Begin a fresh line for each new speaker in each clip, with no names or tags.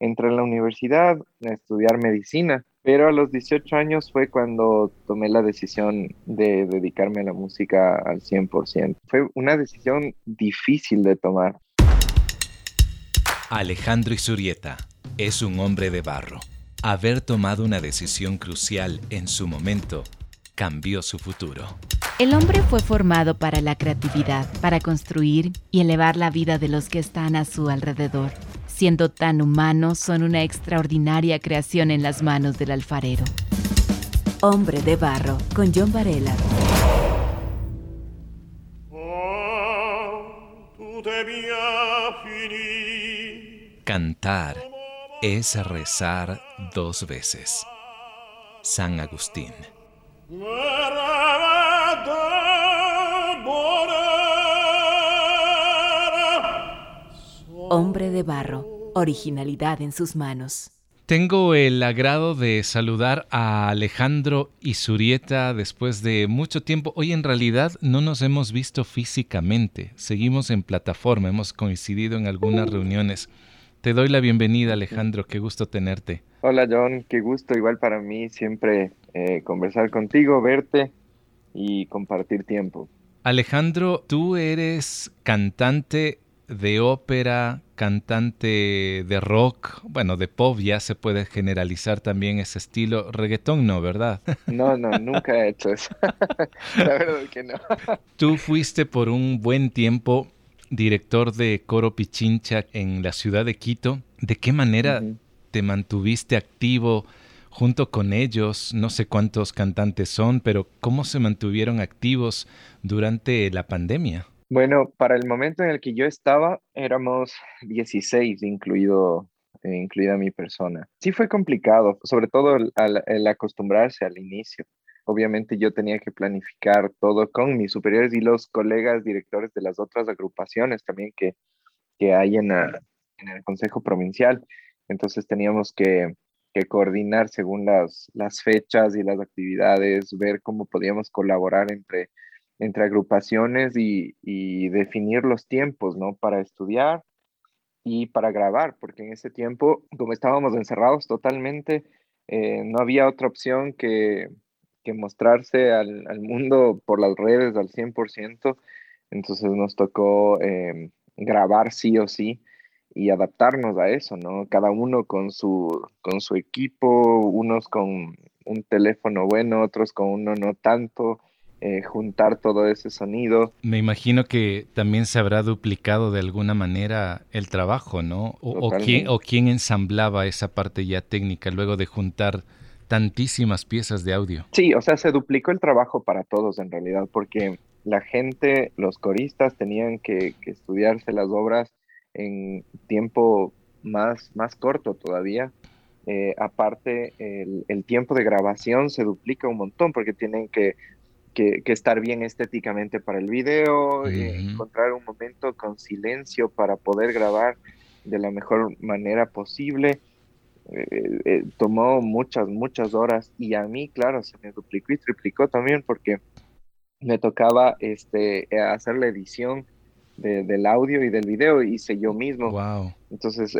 entré en la universidad a estudiar medicina, pero a los 18 años fue cuando tomé la decisión de dedicarme a la música al 100%. Fue una decisión difícil de tomar.
Alejandro Isurieta es un hombre de barro. Haber tomado una decisión crucial en su momento cambió su futuro.
El hombre fue formado para la creatividad, para construir y elevar la vida de los que están a su alrededor. Siendo tan humanos, son una extraordinaria creación en las manos del alfarero. Hombre de Barro, con John Varela.
Cantar es rezar dos veces. San Agustín.
Hombre de barro, originalidad en sus manos.
Tengo el agrado de saludar a Alejandro Isurieta después de mucho tiempo. Hoy en realidad no nos hemos visto físicamente, seguimos en plataforma, hemos coincidido en algunas reuniones. Te doy la bienvenida Alejandro, qué gusto tenerte.
Hola John, qué gusto igual para mí siempre eh, conversar contigo, verte y compartir tiempo.
Alejandro, tú eres cantante de ópera, cantante de rock, bueno, de pop ya se puede generalizar también ese estilo. Reggaetón no, ¿verdad?
No, no, nunca he hecho eso. La verdad que no.
Tú fuiste por un buen tiempo director de Coro Pichincha en la ciudad de Quito. ¿De qué manera te mantuviste activo junto con ellos? No sé cuántos cantantes son, pero ¿cómo se mantuvieron activos durante la pandemia?
Bueno, para el momento en el que yo estaba, éramos 16, incluido, incluida mi persona. Sí fue complicado, sobre todo el, acostumbrarse al inicio. Obviamente yo tenía que planificar todo con mis superiores y los colegas directores de las otras agrupaciones también que, que hay en, en el Consejo Provincial. Entonces teníamos que, que coordinar según las, las fechas y las actividades, ver cómo podíamos colaborar entre entre agrupaciones y, definir los tiempos, ¿no? Para estudiar y para grabar, porque en ese tiempo, como estábamos encerrados totalmente, eh, no había otra opción que, mostrarse al, mundo por las redes al 100%, entonces nos tocó em, grabar sí o sí y adaptarnos a eso, ¿no? Cada uno con su, con su equipo, unos con un teléfono bueno, otros con uno no tanto, eh, juntar todo ese sonido.
Me imagino que también se habrá duplicado de alguna manera el trabajo, ¿no? O, quién, o quién ensamblaba esa parte ya técnica luego de juntar tantísimas piezas de audio.
Sí, o sea, se duplicó el trabajo para todos en realidad, porque la gente, los coristas tenían que, estudiarse las obras en tiempo más, más corto todavía. Eh, aparte, el, el, tiempo de grabación se duplica un montón porque tienen que que, estar bien estéticamente para el video, eh, encontrar un momento con silencio para poder grabar de la mejor manera posible. Eh, eh, tomó muchas, muchas horas y a mí, claro, se me duplicó y triplicó también porque me tocaba este, hacer la edición del audio y del video, hice yo mismo.
Wow.
Entonces,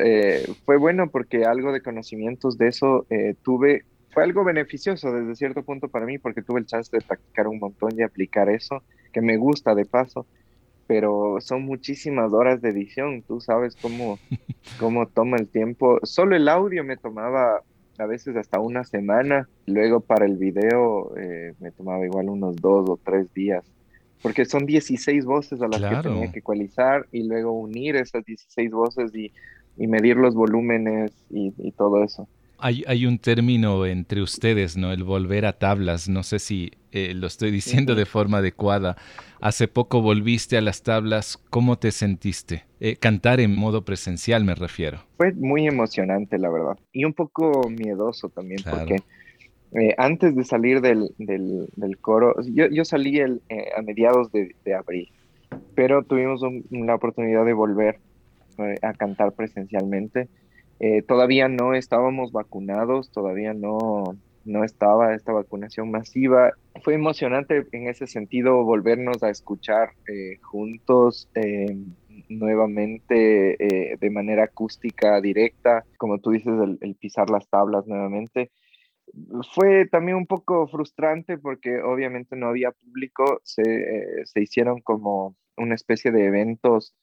fue bueno porque algo de conocimientos de eso tuve fue algo beneficioso desde cierto punto para mí porque tuve el chance de practicar un montón y aplicar eso, que me gusta de paso, pero son muchísimas horas de edición, tú sabes cómo, cómo toma el tiempo. Solo el audio me tomaba a veces hasta una semana, luego para el video eh, me tomaba igual unos dos o tres días, porque son 16 voces a las que tenía que ecualizar y luego unir esas 16 voces y, medir los volúmenes y todo eso.
Hay, un término entre ustedes, ¿no? El volver a tablas. No sé si eh, lo estoy diciendo de forma adecuada. Hace poco volviste a las tablas. ¿Cómo te sentiste? Eh, cantar en modo presencial, me refiero.
Fue muy emocionante, la verdad. Y un poco miedoso también, porque eh, antes de salir del, coro, yo, salí el, a mediados de, abril, pero tuvimos la oportunidad de volver a cantar presencialmente eh, todavía no estábamos vacunados, todavía no, no estaba esta vacunación masiva. Fue emocionante en ese sentido volvernos a escuchar eh, juntos. Eh, nuevamente de manera acústica directa, como tú dices, el, pisar las tablas nuevamente. Fue también un poco frustrante porque obviamente no había público, se, se hicieron como una especie de eventos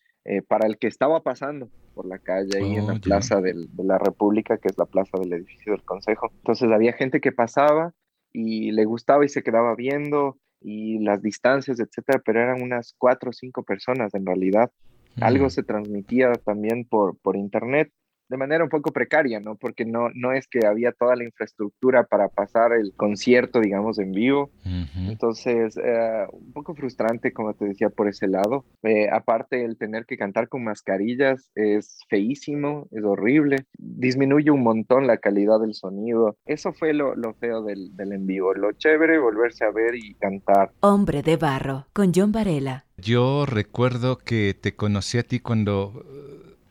para el que estaba pasando por la calle ahí en la oh, plaza de la República, que es la plaza del edificio del Consejo. Entonces había gente que pasaba y le gustaba y se quedaba viendo y las distancias, etcétera, pero eran unas cuatro o cinco personas en realidad. Algo se transmitía también por, por internet de manera un poco precaria, ¿no? Porque no, no es que había toda la infraestructura para pasar el concierto, digamos, en vivo. Entonces, eh, un poco frustrante, como te decía, por ese lado. Eh, aparte, el tener que cantar con mascarillas es feísimo, es horrible. Disminuye un montón la calidad del sonido. Eso fue lo, lo feo del, del en vivo. Lo chévere, volverse a ver y cantar.
Hombre de barro, con John Varela.
Yo recuerdo que te conocí a ti cuando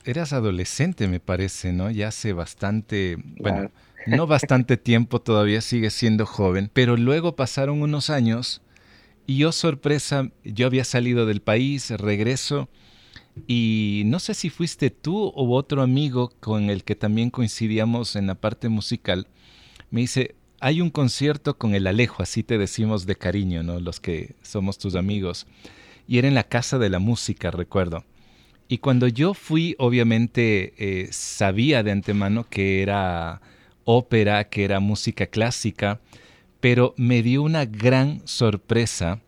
eras adolescente, me parece, ¿no? Ya hace bastante, bueno, no bastante tiempo, todavía sigues siendo joven, pero luego pasaron unos años y yo, sorpresa, yo había salido del país, regreso, y no sé si fuiste tú o otro amigo con el que también coincidíamos en la parte musical, me dice, hay un concierto con el Alejo, así te decimos de cariño, ¿no? Los que somos tus amigos. Y era en la Casa de la Música, recuerdo. Y cuando yo fui, obviamente eh, sabía de antemano que era ópera, que era música clásica, pero me dio una gran sorpresa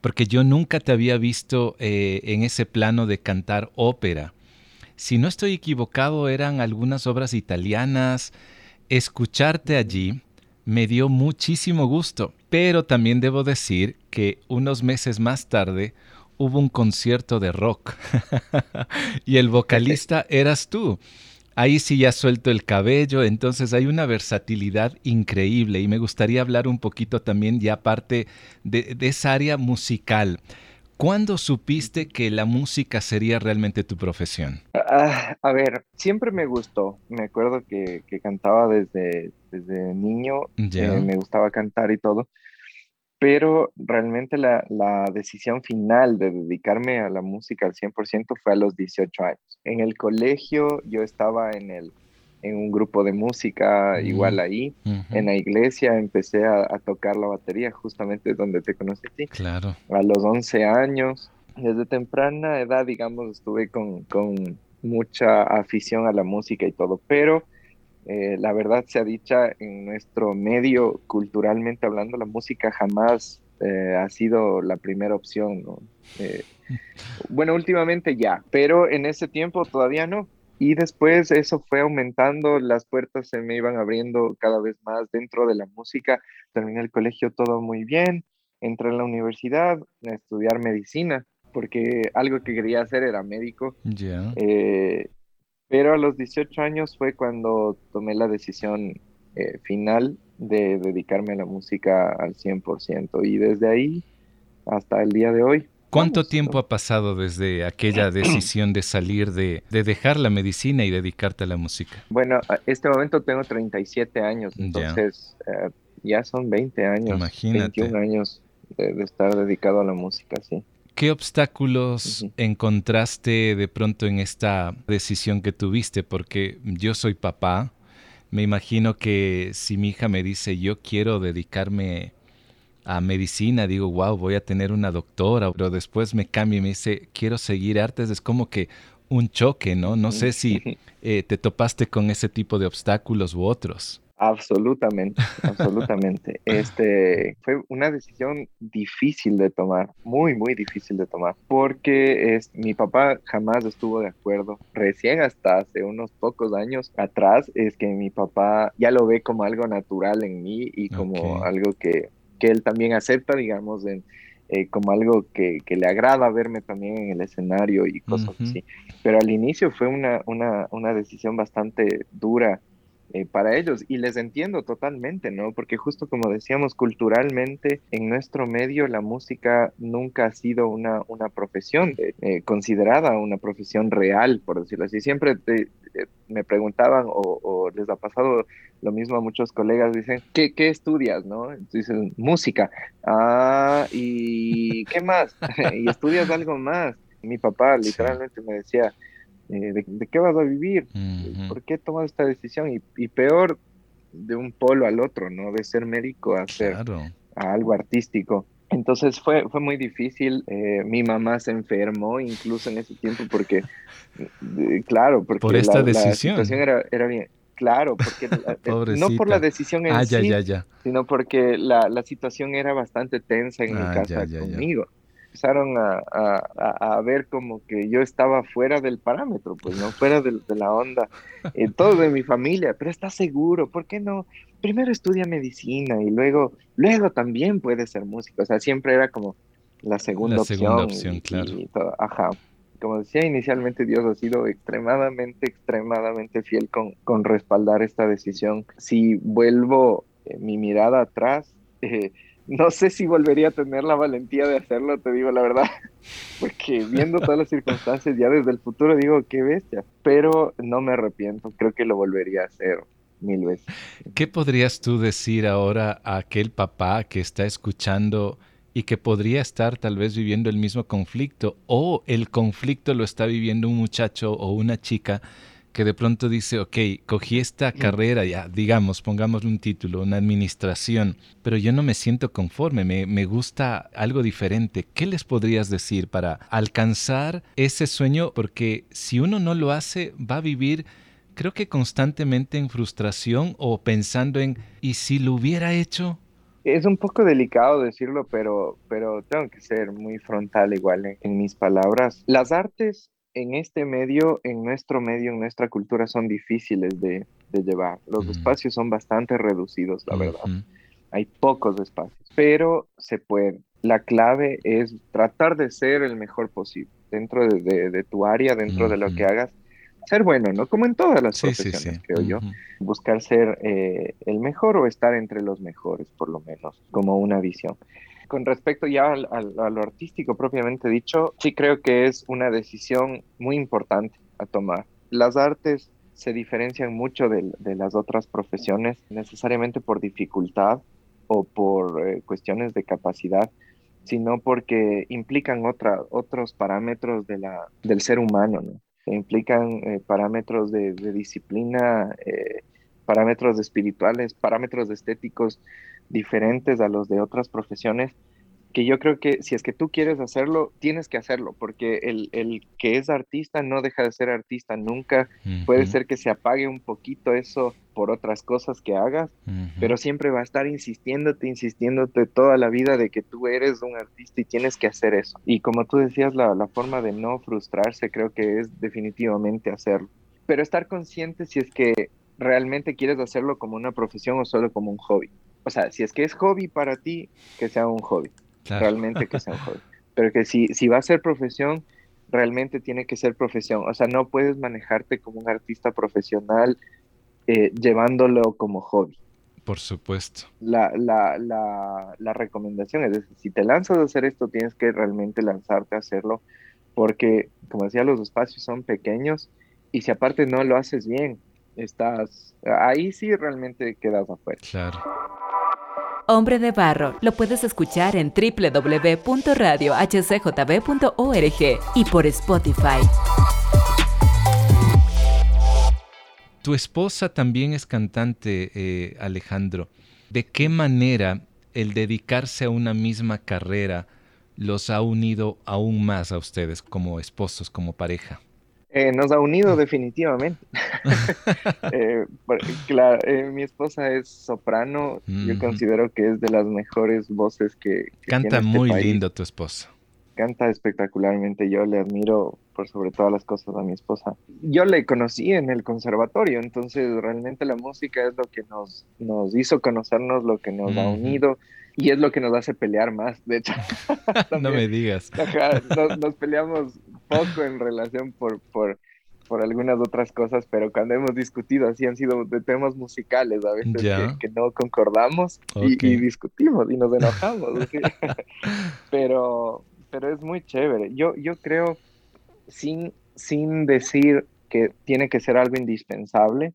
porque yo nunca te había visto eh, en ese plano de cantar ópera. Si no estoy equivocado, eran algunas obras italianas. Escucharte allí me dio muchísimo gusto, pero también debo decir que unos meses más tarde hubo un concierto de rock y el vocalista eras tú. Ahí sí ya suelto el cabello, entonces hay una versatilidad increíble y me gustaría hablar un poquito también ya aparte de, esa área musical. ¿Cuándo supiste que la música sería realmente tu profesión?
Ah, a ver, siempre me gustó. Me acuerdo que, cantaba desde, desde niño, eh, me gustaba cantar y todo pero realmente la, decisión final de dedicarme a la música al 100% fue a los 18 años. En el colegio yo estaba en, el, en un grupo de música igual ahí. En la iglesia empecé a, tocar la batería justamente donde te conocí.
Claro.
A los 11 años. Desde temprana edad, digamos, estuve con, con mucha afición a la música y todo, pero eh, la verdad se ha dicha en nuestro medio, culturalmente hablando, la música jamás eh, ha sido la primera opción. Eh, bueno, últimamente ya, pero en ese tiempo todavía no. Y después eso fue aumentando, las puertas se me iban abriendo cada vez más dentro de la música. Terminé el colegio todo muy bien, entré en la universidad a estudiar medicina, porque algo que quería hacer era médico.
Ya.
Pero a los 18 años fue cuando tomé la decisión eh, final de dedicarme a la música al 100% y desde ahí hasta el día de hoy.
¿Cuánto tiempo ha pasado desde aquella decisión de salir de, dejar la medicina y dedicarte a la música?
Bueno, a este momento tengo 37 años, entonces eh, ya son 20 años, Imagínate. 21 años de, de estar dedicado a la música, sí.
¿Qué obstáculos encontraste de pronto en esta decisión que tuviste? Porque yo soy papá, me imagino que si mi hija me dice yo quiero dedicarme a medicina, digo, wow, voy a tener una doctora, pero después me cambia y me dice quiero seguir artes, es como que un choque, ¿no? No sé si eh, te topaste con ese tipo de obstáculos u otros.
Absolutamente, absolutamente. Este fue una decisión difícil de tomar, muy, muy difícil de tomar, porque es, mi papá jamás estuvo de acuerdo. Recién hasta hace unos pocos años atrás es que mi papá ya lo ve como algo natural en mí y como algo que, que, él también acepta, digamos, en, eh, como algo que, que, le agrada verme también en el escenario y cosas así. Pero al inicio fue una, una, una decisión bastante dura eh, para ellos y les entiendo totalmente, ¿no? Porque justo como decíamos, culturalmente en nuestro medio la música nunca ha sido una, una profesión eh, considerada una profesión real, por decirlo así. Siempre eh, me preguntaban o, les ha pasado lo mismo a muchos colegas, dicen, ¿qué, qué estudias, no? Dicen, música. Ah, ¿y qué más? ¿Y estudias algo más? Mi papá literalmente me decía, eh, ¿de, qué vas a vivir? ¿Por qué tomas esta decisión? Y, peor, de un polo al otro, ¿no? De ser médico a ser a algo artístico. Entonces fue, fue muy difícil. Eh, mi mamá se enfermó incluso en ese tiempo porque, eh, claro, porque
por esta decisión.
la situación era, era bien. Claro, porque no por la decisión en ah, sí, sino porque la, la, situación era bastante tensa en mi ah, casa conmigo empezaron a, ver como que yo estaba fuera del parámetro, pues no fuera de, la onda, eh, todo de mi familia, pero está seguro, ¿por qué no? Primero estudia medicina y luego, luego también puede ser músico, o sea, siempre era como la segunda la opción. Segunda opción, claro. Ajá. Como decía inicialmente, Dios ha sido extremadamente, extremadamente fiel con, con respaldar esta decisión. Si vuelvo eh, mi mirada atrás, eh, no sé si volvería a tener la valentía de hacerlo, te digo la verdad, porque viendo todas las circunstancias ya desde el futuro digo, qué bestia, pero no me arrepiento, creo que lo volvería a hacer mil veces.
¿Qué podrías tú decir ahora a aquel papá que está escuchando y que podría estar tal vez viviendo el mismo conflicto o el conflicto lo está viviendo un muchacho o una chica? Que de pronto dice, ok, cogí esta carrera, ya, digamos, pongamos un título, una administración, pero yo no me siento conforme, me, me gusta algo diferente. ¿Qué les podrías decir para alcanzar ese sueño? Porque si uno no lo hace, va a vivir creo que constantemente en frustración o pensando en, ¿y si lo hubiera hecho?
Es un poco delicado decirlo, pero, pero tengo que ser muy frontal igual en mis palabras. Las artes en este medio, en nuestro medio, en nuestra cultura, son difíciles de, llevar. Los mm. espacios son bastante reducidos, la verdad. Hay pocos espacios, pero se puede. La clave es tratar de ser el mejor posible dentro de, tu área, dentro de lo que hagas. Ser bueno, ¿no? Como en todas las profesiones, creo yo. Buscar ser eh, el mejor o estar entre los mejores, por lo menos, como una visión con respecto ya a lo artístico propiamente dicho, sí creo que es una decisión muy importante a tomar. Las artes se diferencian mucho de, las otras profesiones, necesariamente por dificultad o por eh, cuestiones de capacidad, sino porque implican otra, otros parámetros del ser humano, ¿no? implican eh, parámetros de, disciplina, eh, parámetros espirituales, parámetros estéticos diferentes a los de otras profesiones, que yo creo que si es que tú quieres hacerlo, tienes que hacerlo, porque el, el que es artista no deja de ser artista nunca. Puede ser que se apague un poquito eso por otras cosas que hagas, pero siempre va a estar insistiéndote, insistiéndote toda la vida de que tú eres un artista y tienes que hacer eso. Y como tú decías, la, la forma de no frustrarse creo que es definitivamente hacerlo. Pero estar consciente si es que realmente quieres hacerlo como una profesión o solo como un hobby. O sea, si es que es hobby para ti, que sea un hobby. Realmente que sea un hobby. Pero que si, si va a ser profesión, realmente tiene que ser profesión. O sea, no puedes manejarte como un artista profesional eh, llevándolo como hobby.
Por supuesto.
La, la, la, la recomendación es, decir, si te lanzas a hacer esto, tienes que realmente lanzarte a hacerlo, porque, como decía, los espacios son pequeños y si aparte no lo haces bien, estás, ahí sí realmente quedas afuera.
Claro.
Hombre de Barro lo puedes escuchar en www.radiohcjb.org y por Spotify.
Tu esposa también es cantante, eh, Alejandro. ¿De qué manera el dedicarse a una misma carrera los ha unido aún más a ustedes como esposos, como pareja?
Eh, nos ha unido definitivamente. Eh, claro, eh, mi esposa es soprano, yo considero que es de las mejores voces que...
Canta
este
muy lindo tu esposa.
Canta espectacularmente, yo le admiro por sobre todas las cosas a mi esposa. Yo le conocí en el conservatorio, entonces realmente la música es lo que nos, nos hizo conocernos, lo que nos ha unido y es lo que nos hace pelear más, de hecho.
no me digas.
nos, peleamos poco en relación por, por, por algunas otras cosas, pero cuando hemos discutido así han sido de temas musicales a veces que, no concordamos y, discutimos y nos enojamos. pero, pero es muy chévere. Yo, yo creo, sin, sin decir que tiene que ser algo indispensable,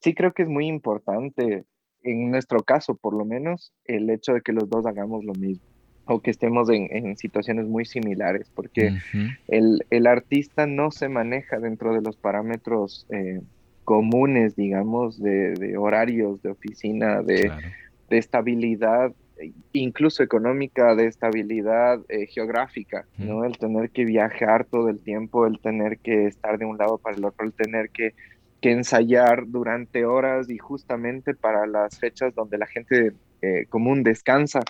sí creo que es muy importante en nuestro caso por lo menos, el hecho de que los dos hagamos lo mismo. O que estemos en, situaciones muy similares, porque el, artista no se maneja dentro de los parámetros eh, comunes, digamos, de, horarios de oficina, de, estabilidad, incluso económica, de estabilidad eh, geográfica, ¿no? El tener que viajar todo el tiempo, el tener que estar de un lado para el otro, el tener que, ensayar durante horas y justamente para las fechas donde la gente eh, común descansa.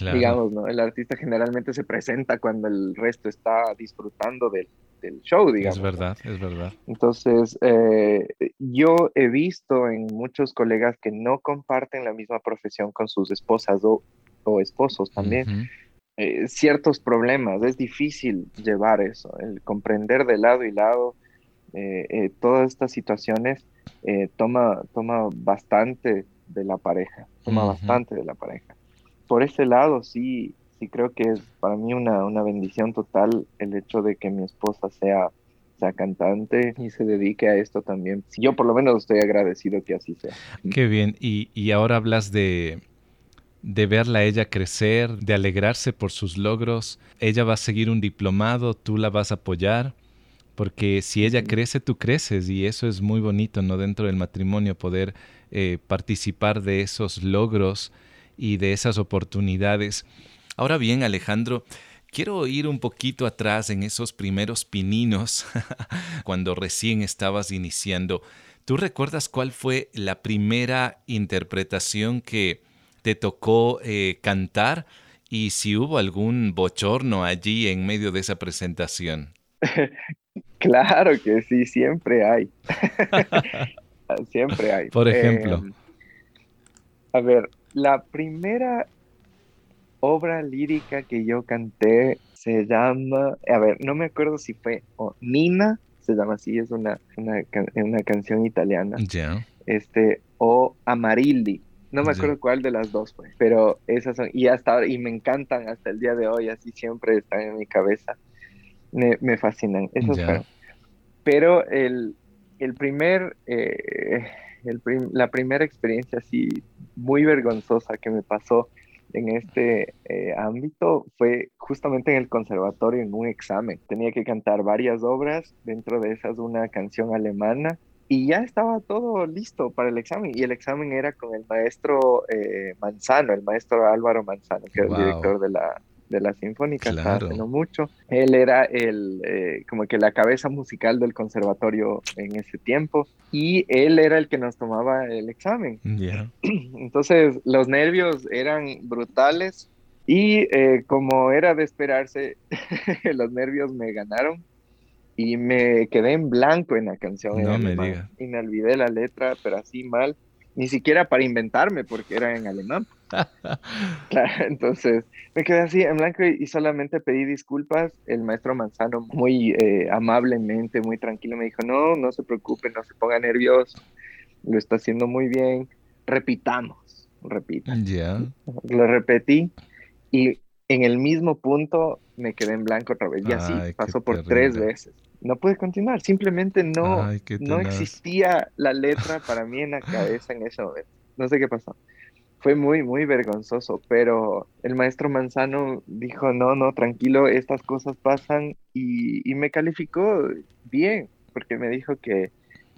Digamos, ¿no? El artista generalmente se presenta cuando el resto está disfrutando del, del show, digamos.
Es verdad, es verdad.
Entonces, eh, yo he visto en muchos colegas que no comparten la misma profesión con sus esposas o, o esposos también. Eh, ciertos problemas, es difícil llevar eso, el comprender de lado y lado eh, todas estas situaciones toma, toma bastante de la pareja, toma bastante de la pareja. Por ese lado, sí, sí creo que es para mí una, una bendición total el hecho de que mi esposa sea, sea cantante y se dedique a esto también. Yo por lo menos estoy agradecido que así sea.
Qué bien. Y, y ahora hablas de, de verla a ella crecer, de alegrarse por sus logros. Ella va a seguir un diplomado, tú la vas a apoyar, porque si ella crece, tú creces y eso es muy bonito, ¿no? Dentro del matrimonio, poder eh, participar de esos logros y de esas oportunidades. Ahora bien, Alejandro, quiero ir un poquito atrás en esos primeros pininos, cuando recién estabas iniciando. ¿Tú recuerdas cuál fue la primera interpretación que te tocó eh, cantar y si hubo algún bochorno allí en medio de esa presentación?
Claro que sí, siempre hay. siempre hay.
Por ejemplo.
Em, a ver, la primera obra lírica que yo canté se llama, a ver, no me acuerdo si fue Nina, se llama así, es una, una, canción italiana.
Ya.
Este, o Amarilli. No me acuerdo cuál de las dos fue, pero esas son, y hasta y me encantan hasta el día de hoy, así siempre están en mi cabeza. Me, me fascinan, esos fueron. Pero el, el primer, eh, el la primera experiencia así muy vergonzosa que me pasó en este eh, ámbito fue justamente en el conservatorio en un examen. Tenía que cantar varias obras, dentro de esas una canción alemana y ya estaba todo listo para el examen. Y el examen era con el maestro eh, Manzano, el maestro Álvaro Manzano, que es el director de la, de la Sinfónica, claro. haciendo mucho. Él era el, eh, como que la cabeza musical del conservatorio en ese tiempo y él era el que nos tomaba el examen. Entonces los nervios eran brutales y eh, como era de esperarse, los nervios me ganaron y me quedé en blanco en la canción.
No me diga.
Y me olvidé la letra, pero así mal, ni siquiera para inventarme porque era en alemán. entonces me quedé así en blanco y, solamente pedí disculpas. El maestro Manzano muy eh, amablemente, muy tranquilo me dijo, no, no se preocupe, no se ponga nervioso, lo está haciendo muy bien, repitamos, repita. Lo repetí y en el mismo punto me quedé en blanco otra vez y así pasó por tres veces. No pude continuar, simplemente no, no existía la letra para mí en la cabeza en ese momento. No sé qué pasó fue muy, muy vergonzoso, pero el maestro Manzano dijo, no, no, tranquilo, estas cosas pasan y, me calificó bien, porque me dijo que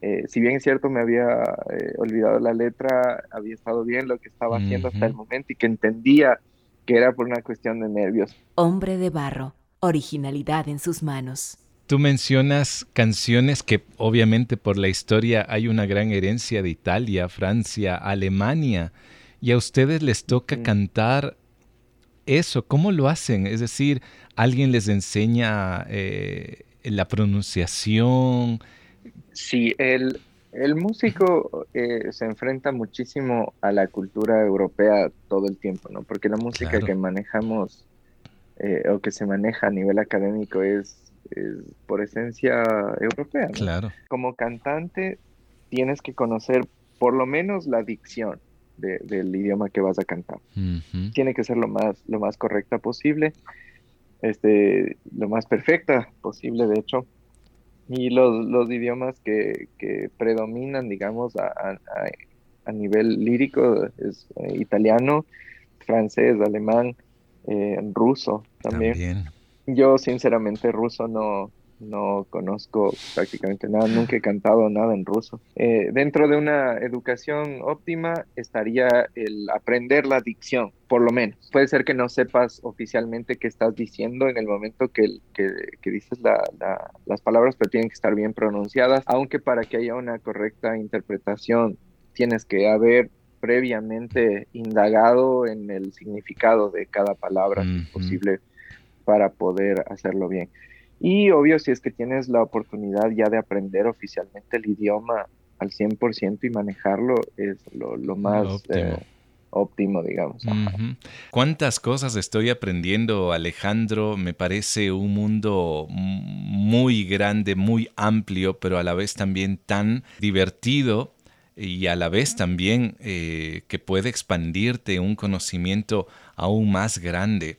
eh, si bien es cierto me había eh, olvidado la letra, había estado bien lo que estaba haciendo hasta el momento y que entendía que era por una cuestión de nervios.
Hombre de barro, originalidad en sus manos.
Tú mencionas canciones que obviamente por la historia hay una gran herencia de Italia, Francia, Alemania y a ustedes les toca cantar eso. ¿Cómo lo hacen? Es decir, ¿alguien les enseña eh, la pronunciación?
Sí, el, músico eh, se enfrenta muchísimo a la cultura europea todo el tiempo, ¿no? Porque la música que manejamos eh, o que se maneja a nivel académico es, por esencia europea.
Claro.
Como cantante tienes que conocer por lo menos la dicción del idioma que vas a cantar. Tiene que ser lo más, lo más correcta posible, este, lo más perfecta posible, de hecho. Y los, los idiomas que, que, predominan, digamos, a, a, nivel lírico es eh, italiano, francés, alemán, en ruso también. Yo sinceramente ruso no, no conozco prácticamente nada, nunca he cantado nada en ruso. Eh, dentro de una educación óptima estaría el aprender la dicción, por lo menos. Puede ser que no sepas oficialmente qué estás diciendo en el momento que, que, dices las palabras, pero tienen que estar bien pronunciadas, aunque para que haya una correcta interpretación tienes que haber previamente indagado en el significado de cada palabra, posible, para poder hacerlo bien. Y obvio, si es que tienes la oportunidad ya de aprender oficialmente el idioma al 100% y manejarlo, es lo, más óptimo. Eh, digamos.
¿Cuántas cosas estoy aprendiendo, Alejandro? Me parece un mundo muy grande, muy amplio, pero a la vez también tan divertido y a la vez también eh, que puede expandirte un conocimiento aún más grande.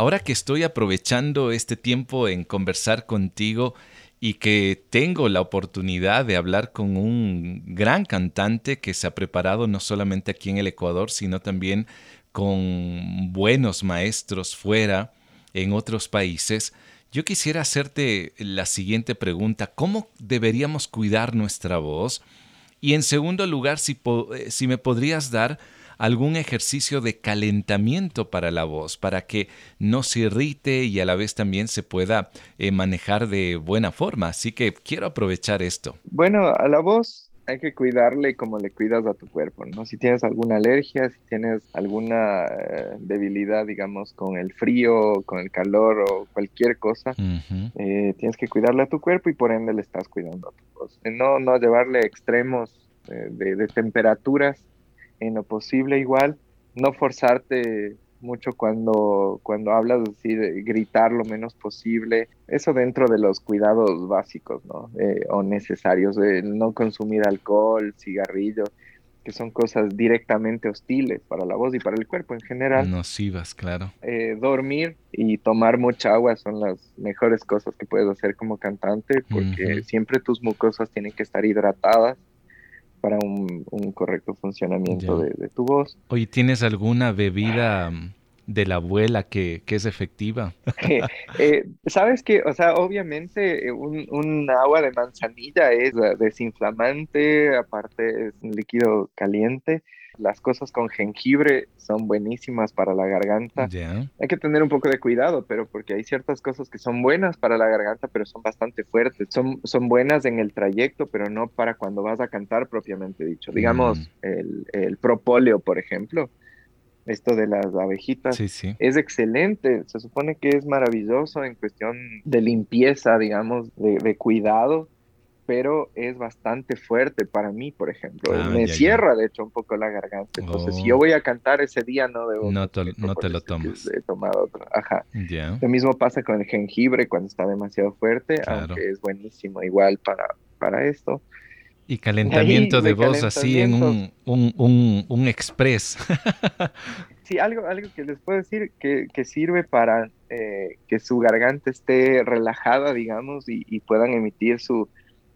Ahora que estoy aprovechando este tiempo en conversar contigo y que tengo la oportunidad de hablar con un gran cantante que se ha preparado no solamente aquí en el Ecuador, sino también con buenos maestros fuera, en otros países, yo quisiera hacerte la siguiente pregunta. ¿Cómo deberíamos cuidar nuestra voz? Y en segundo lugar, si, eh, si me podrías dar algún ejercicio de calentamiento para la voz, para que no se irrite y a la vez también se pueda eh, manejar de buena forma. Así que quiero aprovechar esto.
Bueno, a la voz hay que cuidarle como le cuidas a tu cuerpo, ¿no? Si tienes alguna alergia, si tienes alguna eh, debilidad, digamos, con el frío, con el calor o cualquier cosa, eh, tienes que cuidarle a tu cuerpo y por ende le estás cuidando a tu voz. No, no llevarle extremos de, temperaturas en lo posible igual, no forzarte mucho cuando, cuando hablas así de gritar lo menos posible, eso dentro de los cuidados básicos, ¿no? Eh, o necesarios, no consumir alcohol, cigarrillos, que son cosas directamente hostiles para la voz y para el cuerpo en general.
Nocivas, claro.
Eh, dormir y tomar mucha agua son las mejores cosas que puedes hacer como cantante, porque siempre tus mucosas tienen que estar hidratadas para un, correcto funcionamiento de, tu voz.
Oye, ¿tienes alguna bebida mm, de la abuela que, es efectiva?
Eh, Sabes que, o sea, obviamente eh, un, un, agua de manzanilla es desinflamante, aparte es un líquido caliente las cosas con jengibre son buenísimas para la garganta. Hay que tener un poco de cuidado, pero porque hay ciertas cosas que son buenas para la garganta, pero son bastante fuertes. Son, son buenas en el trayecto, pero no para cuando vas a cantar propiamente dicho. Digamos, mm. el, el propóleo, por ejemplo, esto de las abejitas, es excelente. Se supone que es maravilloso en cuestión de limpieza, digamos, de, de cuidado pero es bastante fuerte para mí, por ejemplo. Ah, me cierra, de hecho, un poco la garganta. Entonces, si yo oh. voy a cantar ese día, no debo...
No te, no te lo tomas.
He tomado otro. Ajá. Lo mismo pasa con el jengibre cuando está demasiado fuerte, aunque es buenísimo igual para, para esto.
Y calentamiento de, voz así en un, un, un, un express.
sí, algo, algo que les puedo decir que, que sirve para eh, que su garganta esté relajada, digamos, y puedan emitir su,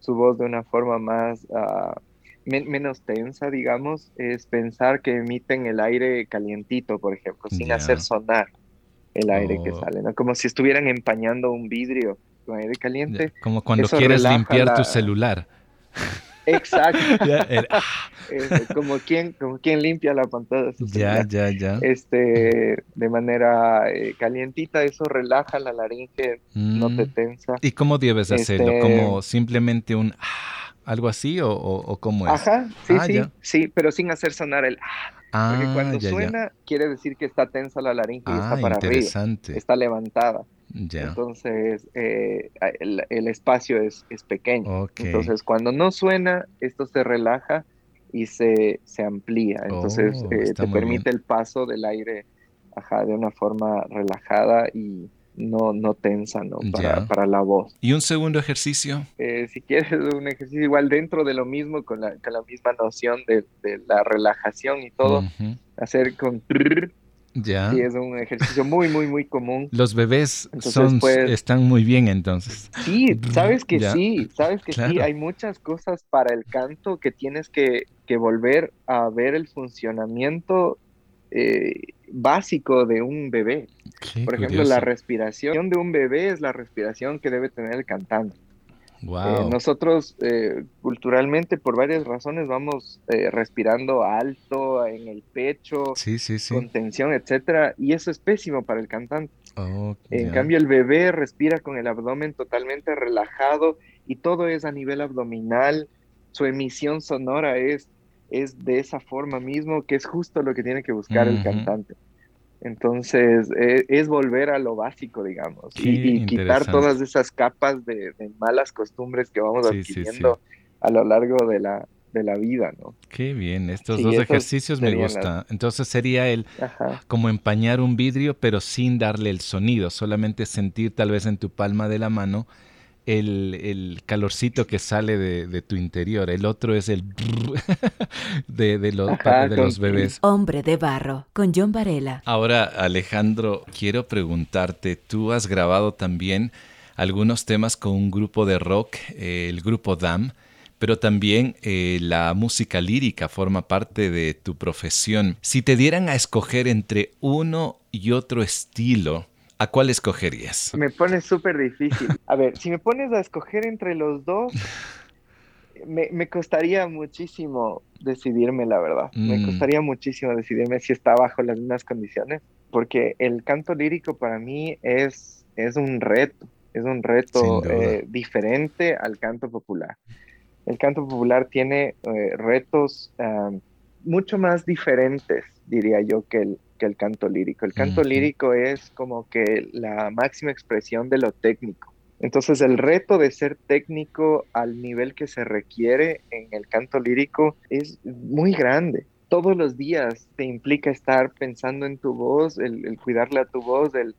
su voz de una forma más, ah, menos tensa, digamos, es pensar que emiten el aire calientito, por ejemplo, sin hacer sonar el aire que oh. sale, ¿no? Como si estuvieran empañando un vidrio con aire caliente.
Como cuando quieres limpiar tu celular.
Exacto. como quien, como quien limpia la pantalla.
Ya, ya, ya.
Este, de manera eh, calientita, eso relaja la laringe, no te mm. tensa.
¿Y cómo debes hacerlo? Este ¿Como simplemente un ah, algo así o, o, cómo es?
Ajá, sí, ah, sí, sí, pero sin hacer sonar el ah. Porque cuando suena, quiere decir que está tensa la laringe y está para arriba. Está levantada. Entonces, eh, el, espacio es, pequeño. Entonces, cuando no suena, esto se relaja y se, se amplía. Entonces, oh, eh, te permite el paso del aire de una forma relajada y no, no tensa ¿no? Para, la voz.
¿Y un segundo ejercicio?
Eh, si quieres un ejercicio igual dentro de lo mismo, con la, con la misma noción de, la relajación y todo, hacer con... Ya. Sí, es un ejercicio muy, muy, muy común.
Los bebés son, están muy bien entonces.
Sí, sabes que sí, sabes que sí, hay muchas cosas para el canto que tienes que, volver a ver el funcionamiento eh, básico de un bebé. Por ejemplo, la respiración de un bebé es la respiración que debe tener el cantante. Eh, nosotros eh, culturalmente por varias razones vamos eh, respirando alto en el pecho, con tensión, etcétera, y eso es pésimo para el cantante. Oh, en cambio, el bebé respira con el abdomen totalmente relajado y todo es a nivel abdominal. Su emisión sonora es, es de esa forma mismo, que es justo lo que tiene que buscar el cantante. Entonces, e, es volver a lo básico, digamos, y, quitar todas esas capas de, malas costumbres que vamos adquiriendo a lo largo de la, de la vida, ¿no?
Qué bien, estos dos ejercicios me gustan. Entonces sería el como empañar un vidrio, pero sin darle el sonido, solamente sentir tal vez en tu palma de la mano el, calorcito que sale de, tu interior. El otro es el de, de, los bebés.
Hombre de barro, con John Varela.
Ahora, Alejandro, quiero preguntarte, tú has grabado también algunos temas con un grupo de rock, eh, el grupo DAM, pero también eh, la música lírica forma parte de tu profesión. Si te dieran a escoger entre uno y otro estilo, ¿A cuál escogerías?
Me pone súper difícil. A ver, si me pones a escoger entre los dos, me, costaría muchísimo decidirme, la verdad. Me mm. costaría muchísimo decidirme si está bajo las mismas condiciones, porque el canto lírico para mí es, es un reto, es un reto eh, diferente al canto popular. El canto popular tiene eh, retos ah, mucho más diferentes, diría yo, que el, que el canto lírico. El canto lírico es como que la máxima expresión de lo técnico. Entonces el reto de ser técnico al nivel que se requiere en el canto lírico es muy grande. Todos los días te implica estar pensando en tu voz, el, cuidarle a tu voz, el,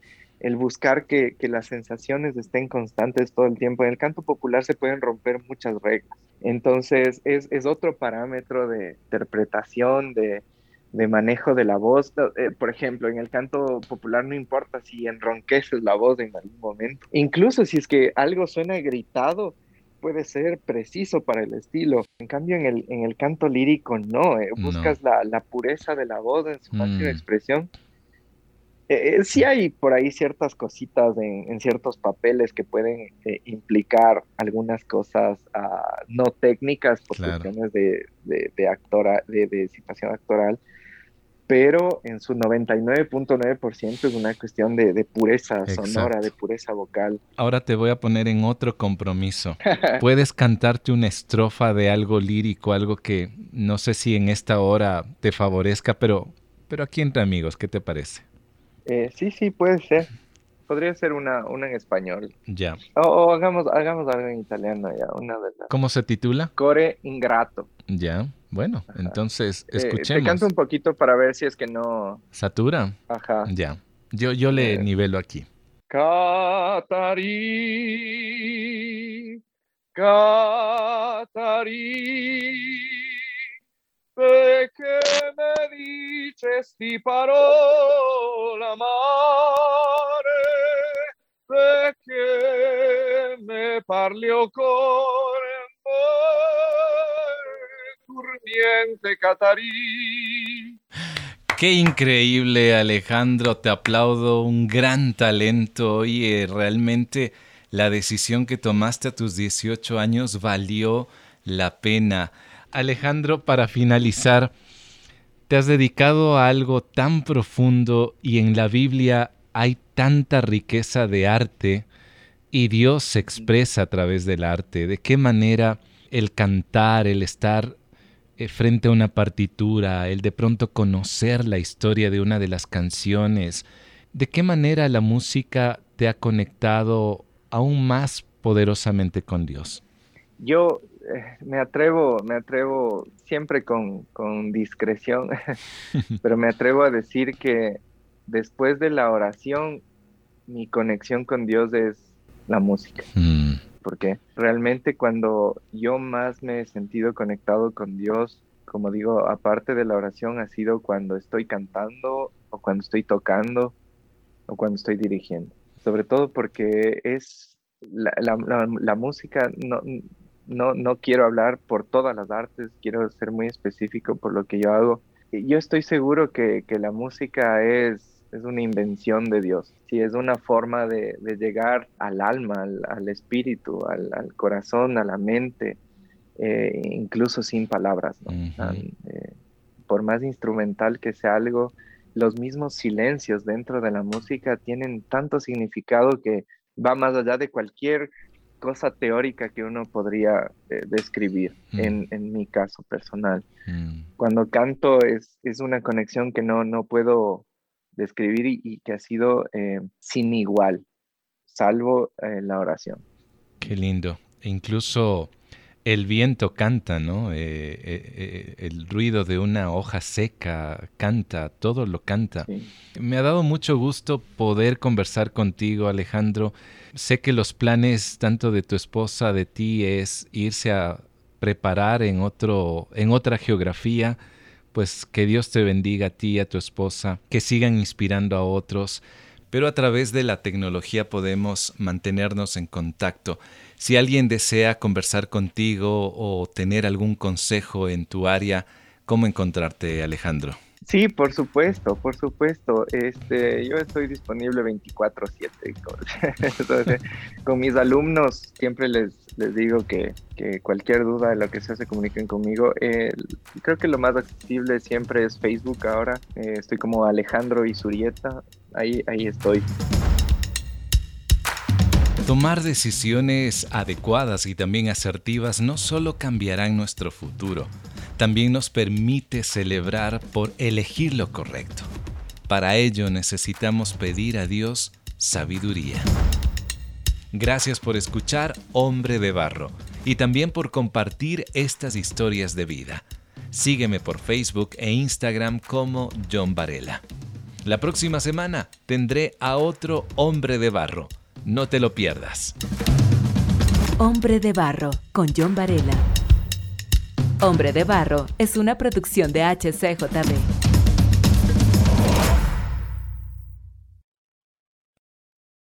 buscar que, las sensaciones estén constantes todo el tiempo. En el canto popular se pueden romper muchas reglas. Entonces es, es otro parámetro de interpretación, de, de manejo de la voz. Eh, por ejemplo, en el canto popular no importa si enronqueces la voz en algún momento. Incluso si es que algo suena gritado, puede ser preciso para el estilo. En cambio, en el, en el canto lírico no, eh, buscas La, la, pureza de la voz en su máxima mm. expresión. Eh, sí hay por ahí ciertas cositas en, en ciertos papeles que pueden implicar algunas cosas ah, no técnicas por cuestiones de, de, de, actora, de, de situación actoral, pero en su 99.9% es una cuestión de, pureza sonora, de pureza vocal.
Ahora te voy a poner en otro compromiso. Puedes cantarte una estrofa de algo lírico, algo que no sé si en esta hora te favorezca, pero, pero aquí entre amigos, ¿qué te parece?
Eh, sí, sí, puede ser. Podría ser una, una en español.
Ya.
O, hagamos, hagamos algo en italiano ya, una de
¿Cómo se titula?
Core Ingrato.
Ya. Bueno, entonces escuchemos.
Te canto un poquito para ver si es que no.
¿Satura?
Ajá.
Ya. Yo, yo le eh. nivelo aquí.
Catari, Catari, perché me dicesti parola amare, perché me parli o cuore Catarí.
Qué increíble, Alejandro. Te aplaudo. Un gran talento. Oye, realmente la decisión que tomaste a tus 18 años valió la pena. Alejandro, para finalizar, te has dedicado a algo tan profundo y en la Biblia hay tanta riqueza de arte y Dios se expresa a través del arte. ¿De qué manera el cantar, el estar frente a una partitura, el de pronto conocer la historia de una de las canciones, ¿de qué manera la música te ha conectado aún más poderosamente con Dios?
Yo eh, me atrevo, me atrevo siempre con, con discreción, pero me atrevo a decir que después de la oración, mi conexión con Dios es la música. Mm porque realmente cuando yo más me he sentido conectado con Dios, como digo, aparte de la oración, ha sido cuando estoy cantando o cuando estoy tocando o cuando estoy dirigiendo. Sobre todo porque es la, música, no, no, no quiero hablar por todas las artes, quiero ser muy específico por lo que yo hago. yo estoy seguro que, la música es, es, una invención de Dios. Sí, es una forma de, llegar al alma, al, espíritu, al, corazón, a la mente, eh, incluso sin palabras. Eh, por más instrumental que sea algo, los mismos silencios dentro de la música tienen tanto significado que va más allá de cualquier cosa teórica que uno podría eh, describir mm. en, mi caso personal. Mm. Cuando canto es, es, una conexión que no, no puedo describir y, que ha sido eh, sin igual, salvo eh, la oración.
Qué lindo. E incluso el viento canta, ¿no? Eh, eh, eh, el ruido de una hoja seca canta, todo lo canta. Me ha dado mucho gusto poder conversar contigo, Alejandro. Sé que los planes tanto de tu esposa, de ti, es irse a preparar en, otro, en otra geografía. Pues que Dios te bendiga a ti y a tu esposa, que sigan inspirando a otros, pero a través de la tecnología podemos mantenernos en contacto. Si alguien desea conversar contigo o tener algún consejo en tu área, ¿cómo encontrarte, Alejandro?
Sí, por supuesto, por supuesto. Este, yo estoy disponible 24/7. con mis alumnos siempre les, les digo que, cualquier duda de lo que sea se comuniquen conmigo. creo que lo más accesible siempre es Facebook ahora. Eh, estoy como Alejandro Isurieta. Ahí, ahí estoy.
Tomar decisiones adecuadas y también asertivas no solo cambiarán nuestro futuro, también nos permite celebrar por elegir lo correcto. Para ello necesitamos pedir a Dios sabiduría. Gracias por escuchar Hombre de Barro y también por compartir estas historias de vida. Sígueme por Facebook e Instagram como John Varela. La próxima semana tendré a otro Hombre de Barro no te lo pierdas.
Hombre de Barro con John Varela. Hombre de Barro es una producción de HCJB.